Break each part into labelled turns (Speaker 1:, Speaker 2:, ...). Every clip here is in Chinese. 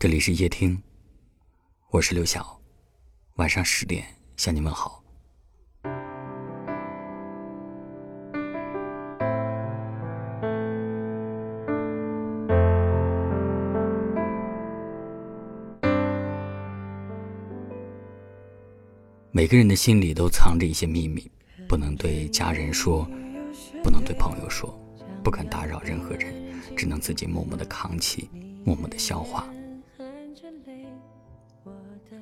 Speaker 1: 这里是夜听，我是刘晓，晚上十点向你问好。每个人的心里都藏着一些秘密，不能对家人说，不能对朋友说，不敢打扰任何人，只能自己默默的扛起，默默的消化。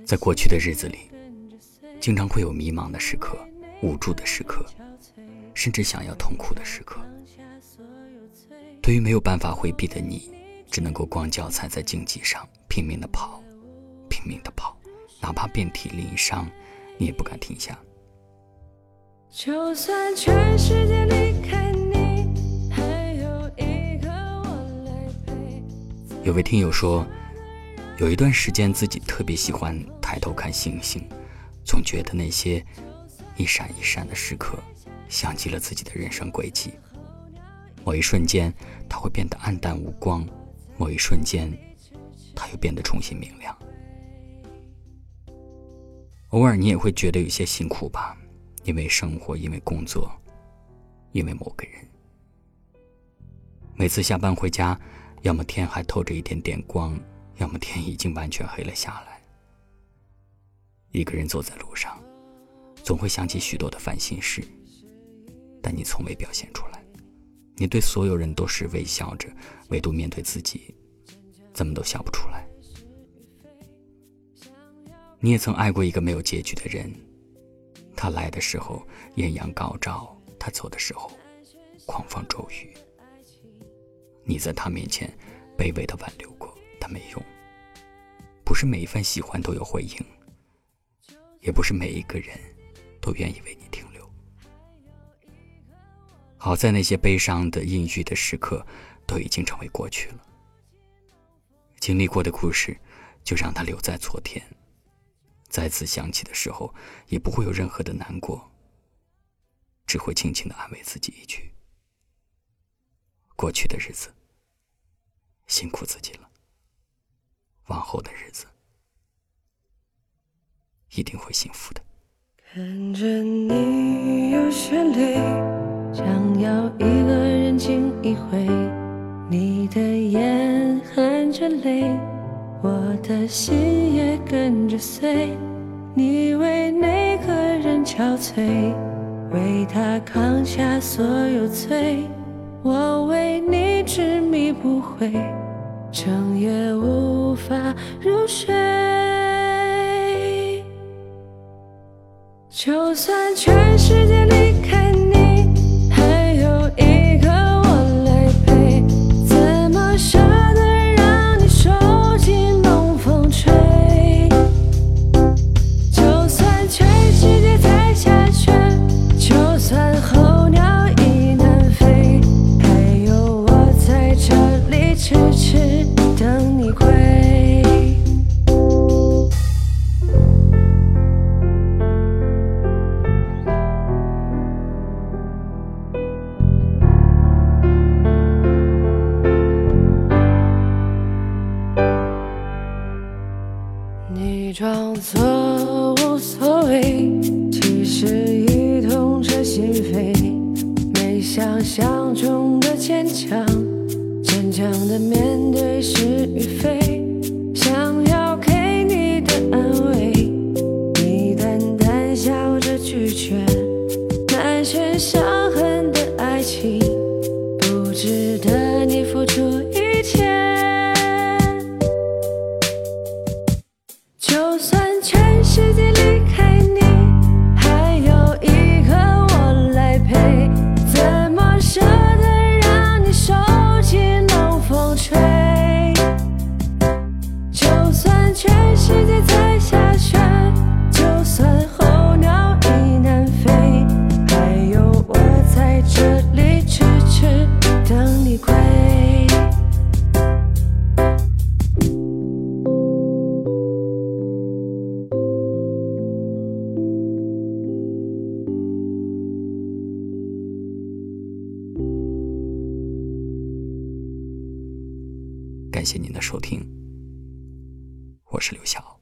Speaker 1: 在过去的日子里，经常会有迷茫的时刻、无助的时刻，甚至想要痛苦的时刻。对于没有办法回避的你，只能够光脚踩在荆棘上，拼命的跑，拼命的跑，哪怕遍体鳞伤，你也不敢停下。就算全世界离开你，还有一个我来陪。有位听友说。有一段时间，自己特别喜欢抬头看星星，总觉得那些一闪一闪的时刻，像极了自己的人生轨迹。某一瞬间，它会变得暗淡无光；某一瞬间，它又变得重新明亮。偶尔，你也会觉得有些辛苦吧？因为生活，因为工作，因为某个人。每次下班回家，要么天还透着一点点光。要么天已经完全黑了下来。一个人走在路上，总会想起许多的烦心事，但你从未表现出来。你对所有人都是微笑着，唯独面对自己，怎么都笑不出来。你也曾爱过一个没有结局的人，他来的时候艳阳高照，他走的时候狂风骤雨。你在他面前卑微的挽留过。没用，不是每一份喜欢都有回应，也不是每一个人都愿意为你停留。好在那些悲伤的、阴郁的时刻都已经成为过去了。经历过的故事，就让它留在昨天，再次想起的时候，也不会有任何的难过，只会轻轻的安慰自己一句：过去的日子，辛苦自己了。往后的日子一定会幸福的。看着你有些累，想要一个人静一回。你的眼含着泪，我的心也跟着碎。你为那个人憔悴，为他扛下所有罪，我为你执迷不悔。整夜无法入睡，就算全世界离开你。装作无所谓，其实已痛彻心扉。没想象中的坚强，坚强的面对是与非。想要给你的安慰，你淡淡笑着拒绝，满身伤痕的爱情，不值得感谢您的收听。
Speaker 2: 我是刘晓。